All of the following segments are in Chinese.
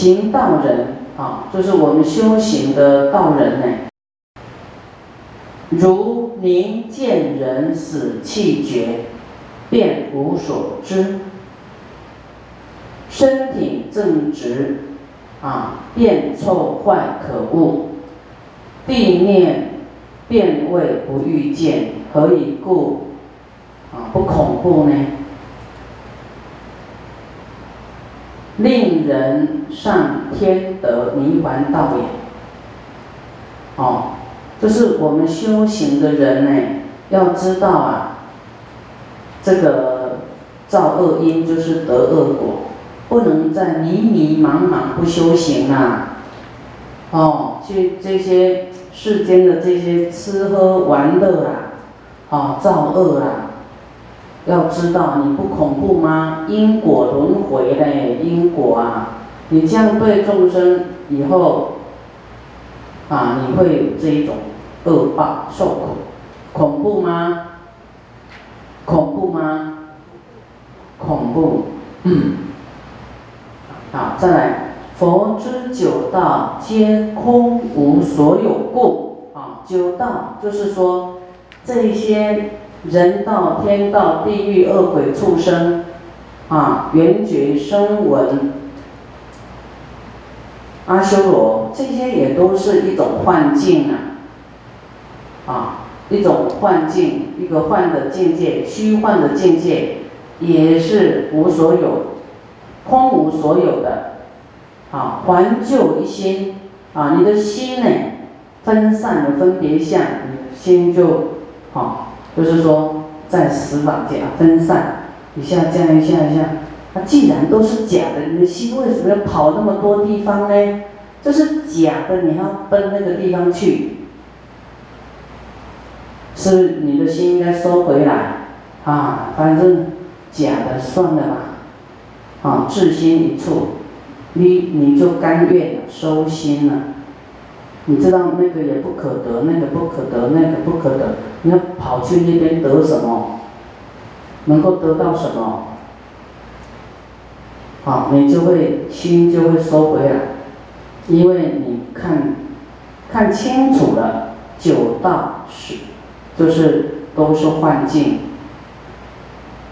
行道人啊，就是我们修行的道人呢。如宁见人死气绝，便无所知；身体正直，啊，便臭坏可恶；地面便未不遇见，何以故？啊，不恐怖呢？令人上天得泥丸道也。哦。就是我们修行的人呢，要知道啊，这个造恶因就是得恶果，不能在迷迷茫茫不修行啊，哦，去这些世间的这些吃喝玩乐啊，哦，造恶啊，要知道你不恐怖吗？因果轮回嘞，因果啊，你这样对众生以后，啊，你会有这一种。恶报受苦，恐怖吗？恐怖吗？恐怖。嗯。好，再来。佛之九道皆空无所有故。啊，九道就是说，这些人道、天道、地狱、恶鬼、畜生，啊，缘觉、声闻、阿修罗，这些也都是一种幻境啊。啊，一种幻境，一个幻的境界，虚幻的境界，也是无所有，空无所有的。啊，还旧一心，啊，你的心呢，分散的分别相，你的心就，啊，就是说在十法界啊分散，一下这样一下一下，那既然都是假的，你的心为什么要跑那么多地方呢？这是假的，你要奔那个地方去。是你的心应该收回来，啊，反正假的算了吧，啊，至心一处，你你就甘愿收心了。你知道那个也不可得，那个不可得，那个不可得，你要跑去那边得什么？能够得到什么？好，你就会心就会收回来，因为你看看清楚了九道是。就是都是幻境，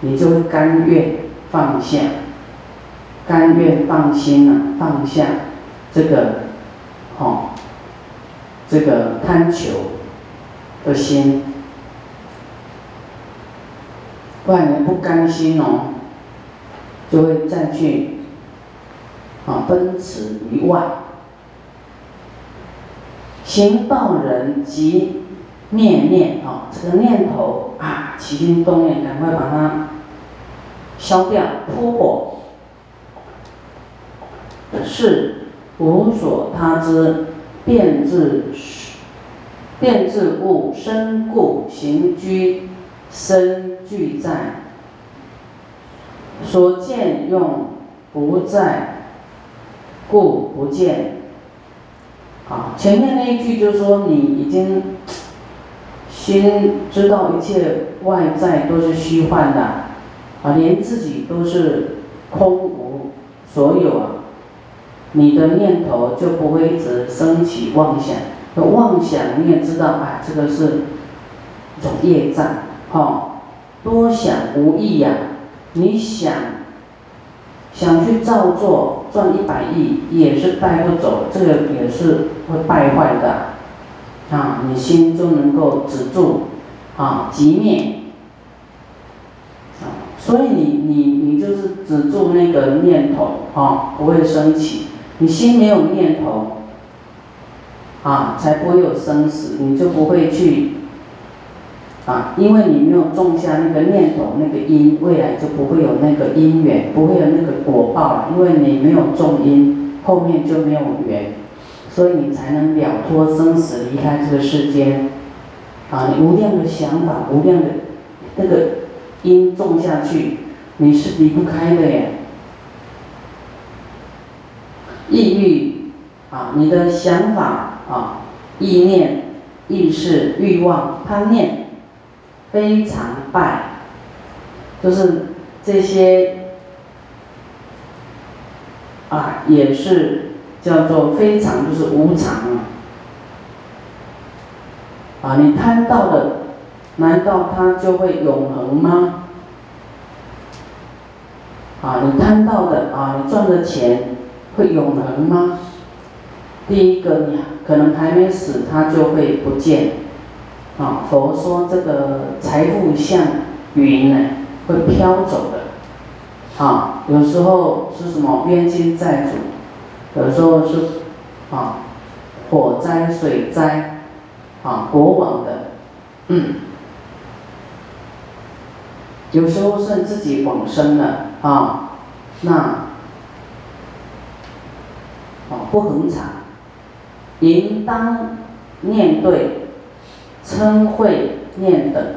你就会甘愿放下，甘愿放心了，放下这个，哦，这个贪求的心，不然你不甘心哦，就会再去，啊，奔驰于外，行道人即。念念啊，这个念头啊，起心动念，赶快把它消掉，扑火。是无所他知，变自变自故身故行居身俱在，所见用不在，故不见。好，前面那一句就是说你已经。心知道一切外在都是虚幻的，啊，连自己都是空无所有啊，你的念头就不会一直升起妄想。妄想你也知道，啊，这个是一种业障，哈，多想无益呀。你想想去照做赚一百亿，也是带不走，这个也是会败坏的。啊，你心中能够止住，啊，即灭，啊，所以你你你就是止住那个念头，啊，不会升起。你心没有念头，啊，才不会有生死，你就不会去，啊，因为你没有种下那个念头，那个因，未来就不会有那个因缘，不会有那个果报了，因为你没有种因，后面就没有缘。所以你才能了脱生死，离开这个世间，啊！你无量的想法，无量的那个因种下去，你是离不开的耶。抑郁啊，你的想法啊，意念、意识、欲望、贪念，非常败，就是这些。啊，也是叫做非常就是无常啊，你贪到的，难道它就会永恒吗？啊，你贪到的啊，你赚的钱会永恒吗？第一个，你可能还没死，它就会不见。啊，佛说这个财富像云呢，会飘走的。啊，有时候是什么冤亲债主，有时候是啊火灾、水灾，啊国王的，嗯，有时候是自己往生了啊，那啊不恒常，应当面对。称会念的，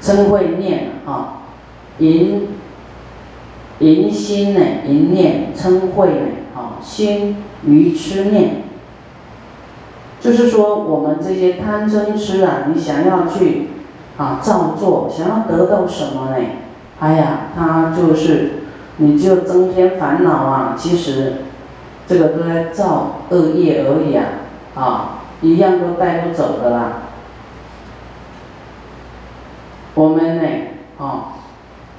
称会念啊，淫淫心呢，淫念称会呢啊，心愚痴念，就是说我们这些贪嗔痴啊，你想要去啊造作，想要得到什么呢？哎呀，他就是你就增添烦恼啊，其实这个都在造恶业而已啊啊。一样都带不走的啦。我们呢，啊，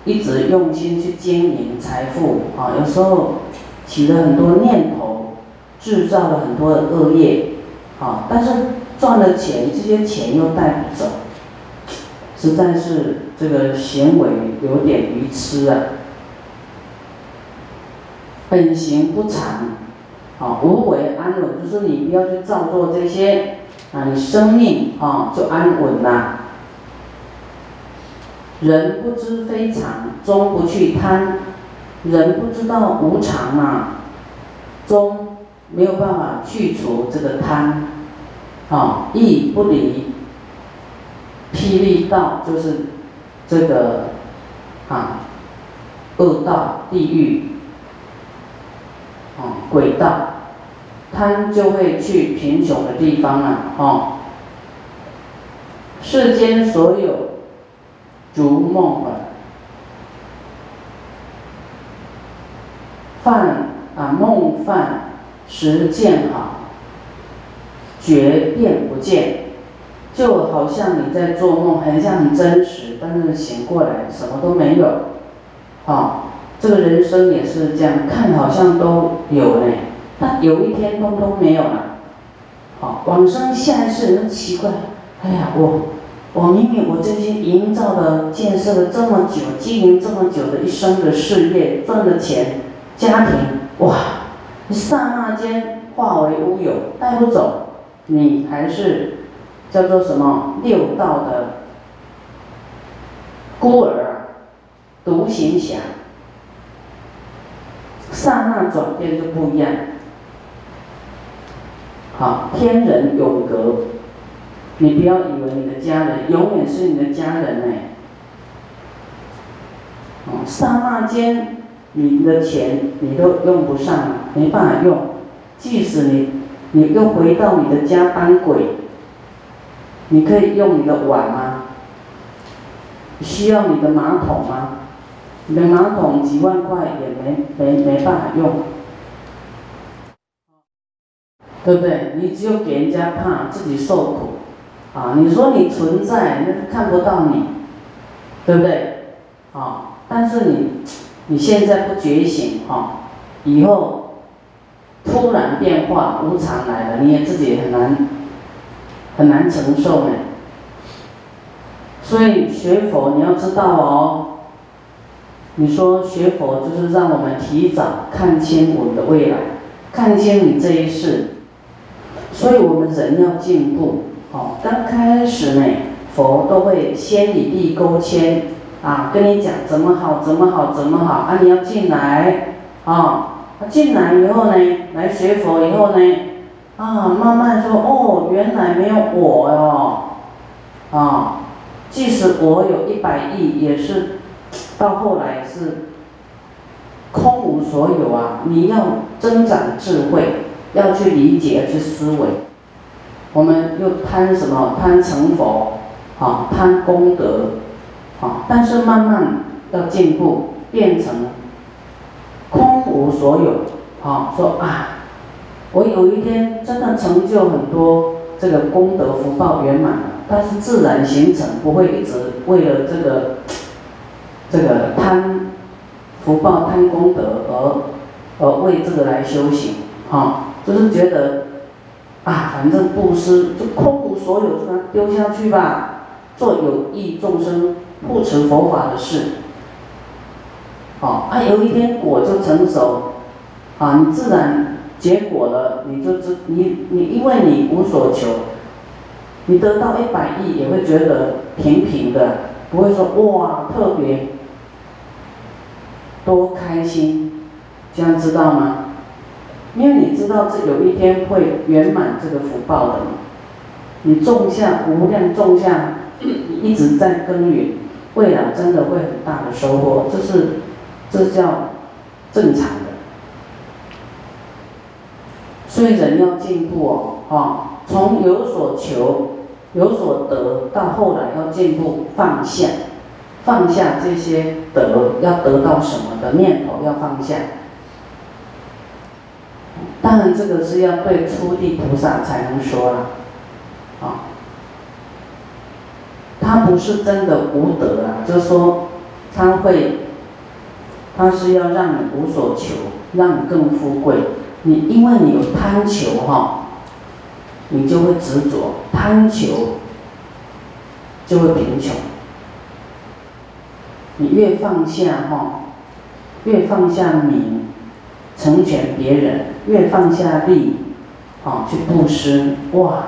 一直用心去经营财富，啊，有时候起了很多念头，制造了很多的恶业，啊，但是赚了钱，这些钱又带不走，实在是这个行为有点愚痴啊。本行不常。啊，无为安稳，就是你不要去造作这些，啊，你生命啊就安稳啦。人不知非常，终不去贪；人不知道无常啊，终没有办法去除这个贪。啊，亦不离霹雳道，就是这个啊恶道、地狱。啊，鬼道，贪就会去贫穷的地方了，哦。世间所有逐梦耳，犯啊梦犯实见好，绝变不见，就好像你在做梦，很像很真实，但是醒过来什么都没有，啊。这个人生也是这样，看好像都有呢，但有一天通通没有了。好，往生下一世人奇怪，哎呀，我我明明我这些营造的、建设了这么久、经营这么久的一生的事业，赚的钱、家庭，哇，你刹那间化为乌有，带不走，你还是叫做什么六道的孤儿、独行侠。刹那转变就不一样。好，天人永隔，你不要以为你的家人永远是你的家人呢。哦，刹那间，你的钱你都用不上，没办法用。即使你，你又回到你的家当鬼，你可以用你的碗吗？需要你的马桶吗？你的马桶几万块也没没没办法用，对不对？你只有给人家怕自己受苦，啊，你说你存在，那看不到你，对不对？啊，但是你你现在不觉醒，哈，以后突然变化无常来了，你也自己很难很难承受呢。所以学佛你要知道哦。你说学佛就是让我们提早看清我们的未来，看清你这一世，所以我们人要进步。哦，刚开始呢，佛都会先以地勾牵，啊，跟你讲怎么好，怎么好，怎么好，啊，你要进来，啊，进来以后呢，来学佛以后呢，啊，慢慢说，哦，原来没有我哟，啊，即使我有一百亿，也是。到后来是空无所有啊！你要增长智慧，要去理解，去思维。我们又贪什么？贪成佛，啊，贪功德，啊，但是慢慢要进步，变成空无。所有，啊，说啊，我有一天真的成就很多这个功德福报圆满了，但是自然形成，不会一直为了这个这个贪福报、贪功德而而为这个来修行，啊，就是觉得啊，反正布施就空无所有，就把它丢下去吧，做有益众生、护持佛法的事。哦，啊，有一天果就成熟，啊，你自然结果了，你就知你你因为你无所求，你得到一百亿也会觉得平平的，不会说哇特别多开心，这样知道吗？因为你知道这有一天会圆满这个福报的，你种下无量种下，一直在耕耘，未来真的会很大的收获，这是。这叫正常的，所以人要进步哦，哈，从有所求、有所得到后来要进步放下，放下这些得要得到什么的念头要放下。当然，这个是要对初地菩萨才能说了，啊，他不是真的无德啊，就是说他会。他是要让你无所求，让你更富贵。你因为你有贪求哈，你就会执着，贪求就会贫穷。你越放下哈，越放下名，成全别人，越放下力，啊，去布施哇！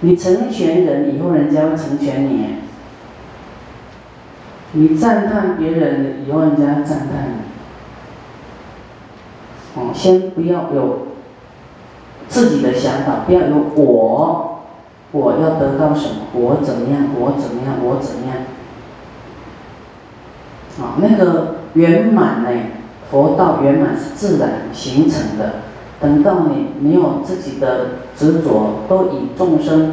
你成全人以后，人家会成全你。你赞叹别人，以后人家赞叹你。哦，先不要有自己的想法，不要有我，我要得到什么，我怎么样，我怎么样，我怎么样。啊，那个圆满呢？佛道圆满是自然形成的。等到你没有自己的执着，都以众生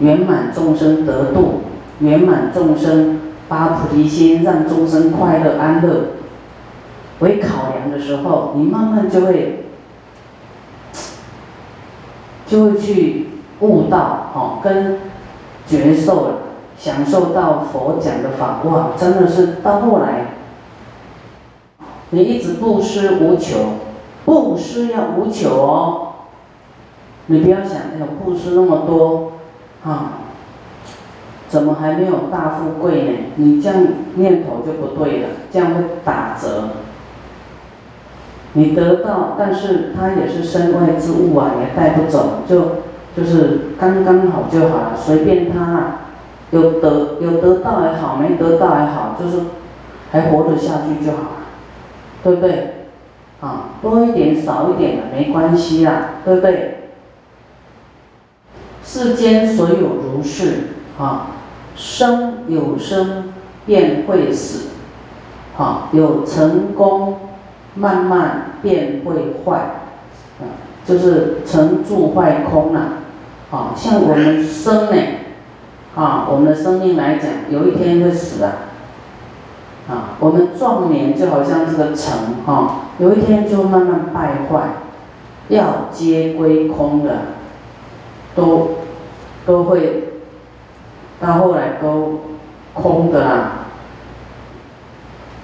圆满众生得度，圆满众生。发菩提心，让众生快乐安乐为考量的时候，你慢慢就会就会去悟道，哦，跟觉受了，享受到佛讲的法，哇，真的是到后来，你一直布施无求，布施要无求哦，你不要想那种布施那么多，啊。怎么还没有大富贵呢？你这样念头就不对了，这样会打折。你得到，但是它也是身外之物啊，也带不走，就就是刚刚好就好了，随便它，有得有得到也好，没得到也好，就是还活得下去就好，对不对？啊，多一点少一点的没关系啦，对不对？世间所有如是啊。生有生，便会死，好有成功，慢慢便会坏，啊，就是成住坏空了，啊，像我们生呢，啊，我们的生命来讲，有一天会死啊，啊，我们壮年就好像这个城，哈，有一天就慢慢败坏，要皆归空的，都都会。到后来都空的啦，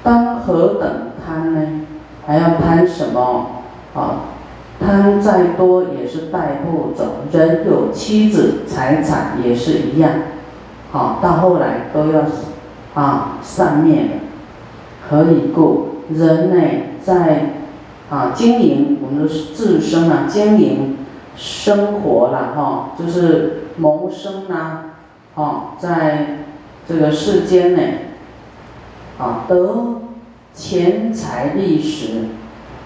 当何等贪呢？还要贪什么？啊，贪再多也是带不走。人有妻子财产也是一样，好，到后来都要啊散灭的。何以故？人呢，在啊经营我们的自身啊，经营生活了哈，就是谋生啊。哦，在这个世间呢，啊，得钱财利时，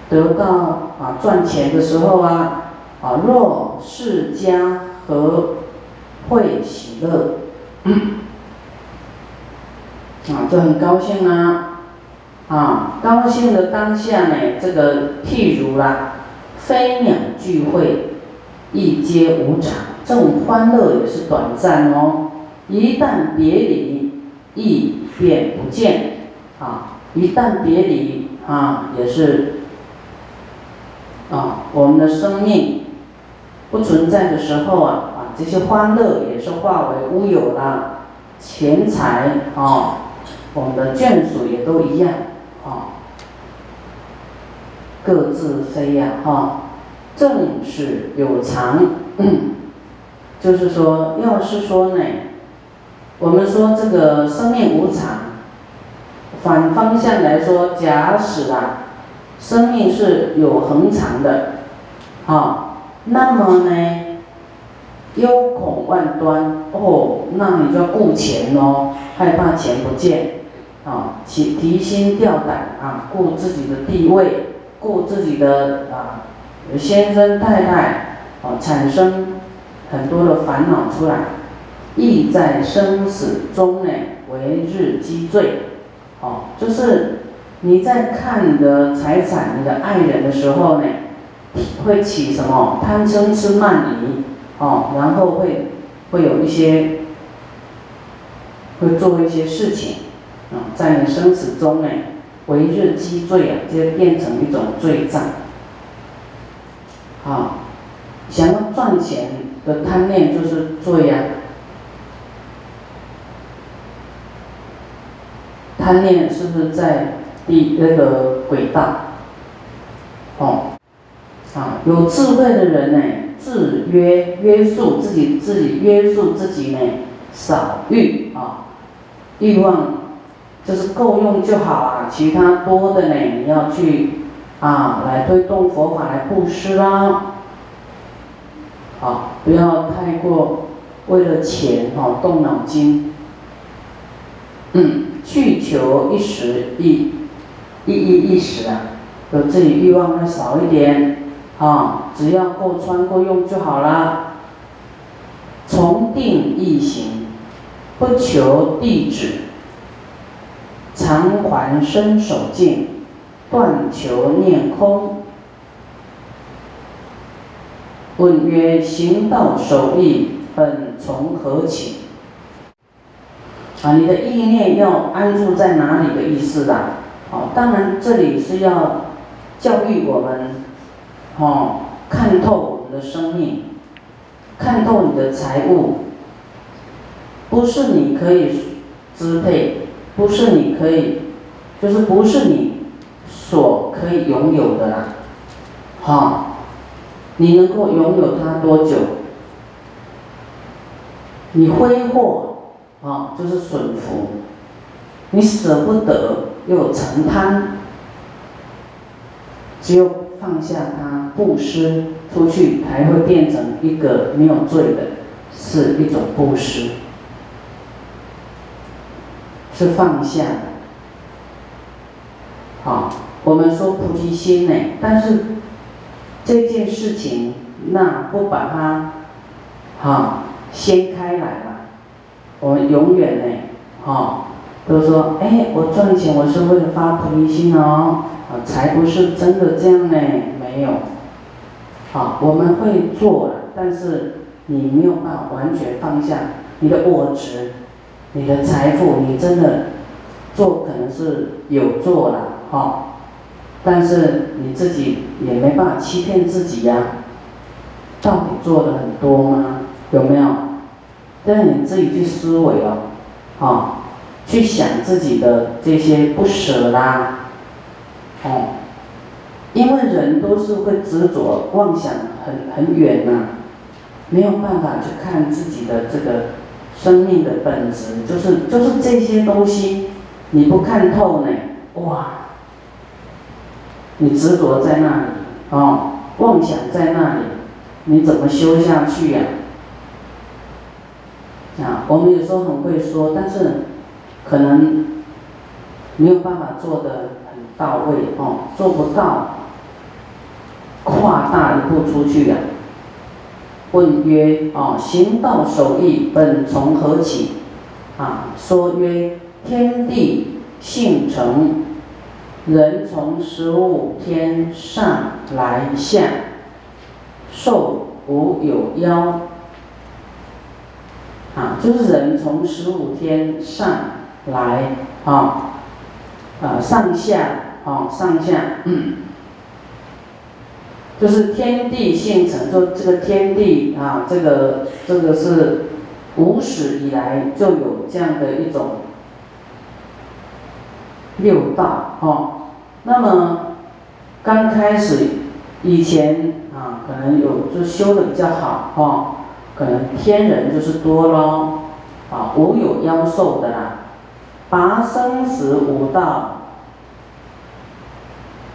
得到啊赚钱的时候啊，啊若世家和会喜乐，啊就很高兴啊，啊高兴的当下呢，这个譬如啦，飞鸟聚会，一皆无常，这种欢乐也是短暂哦。一旦别离，亦便不见，啊！一旦别离，啊，也是啊，我们的生命不存在的时候啊，啊，这些欢乐也是化为乌有了，钱财啊，我们的眷属也都一样啊，各自飞呀，哈，正是有常，就是说，要是说呢，我们说这个生命无常。反方向来说，假使啊，生命是有恒常的，啊，那么呢，忧恐万端哦，那你就要顾钱哦，害怕钱不见，啊，提提心吊胆啊，顾自己的地位，顾自己的啊先生太太，啊，产生很多的烦恼出来，意在生死中呢，为日积罪。哦，就是你在看你的财产、你的爱人的时候呢，会起什么贪嗔痴慢疑，哦，然后会会有一些会做一些事情，啊，在你生死中呢，为日积罪啊，就变成一种罪障。啊，想要赚钱的贪念就是罪呀。贪念是不是在第那个轨道？哦，啊，有智慧的人呢，制约约束自己，自己约束自己呢，少欲啊，欲望就是够用就好啊，其他多的呢，你要去啊，来推动佛法来布施啦，好，不要太过为了钱哦动脑筋，嗯。去求一时一，一一一时啊，有自己欲望要少一点，啊，只要够穿够用就好了。从定易行，不求地址，常还身守静，断求念空。问曰：行道守义，本从何起？啊，你的意念要安住在哪里的意思啦？哦，当然这里是要教育我们，哦，看透我们的生命，看透你的财物，不是你可以支配，不是你可以，就是不是你所可以拥有的啦，哈，你能够拥有它多久？你挥霍。啊，就是损福，你舍不得又成贪，只有放下它，布施出去，才会变成一个没有罪的，是一种布施，是放下的。好，我们说菩提心呢，但是这件事情，那不把它，哈，掀开来了。我们永远呢，哈，都说，哎，我赚钱我是为了发菩提心哦，才不是真的这样呢，没有，好，我们会做了，但是你没有办法完全放下你的我执，你的财富，你真的做可能是有做了，哈，但是你自己也没办法欺骗自己呀，到底做的很多吗？有没有？但是你自己去思维哦，啊，去想自己的这些不舍啦，哦，因为人都是会执着妄想很很远呐，没有办法去看自己的这个生命的本质，就是就是这些东西，你不看透呢，哇，你执着在那里，哦，妄想在那里，你怎么修下去呀？啊，我们有时候很会说，但是可能没有办法做的很到位哦，做不到跨大一步出去呀。问曰：哦，行道守义本从何起？啊，说曰：天地性成，人从十五天上来下，受无有妖。啊，就是人从十五天上来啊，啊上下啊，上下，嗯，就是天地性成，就这个天地啊，这个这个是无始以来就有这样的一种六道哦。那么刚开始以前啊，可能有就修的比较好哦，可能天人就是多咯，啊，无有妖兽的啦，拔生死五道。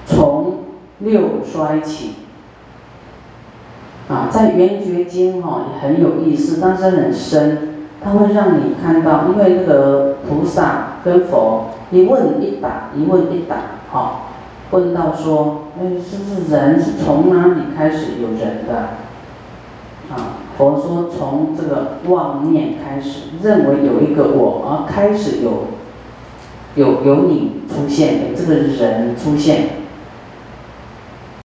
从六衰起，啊，在《圆觉经》哈也很有意思，但是很深，它会让你看到，因为那个菩萨跟佛一问一答，一问一答，哈，问到说，哎，是不是人是从哪里开始有人的？啊，佛说从这个妄念开始，认为有一个我，而开始有有有你出现，有这个人出现。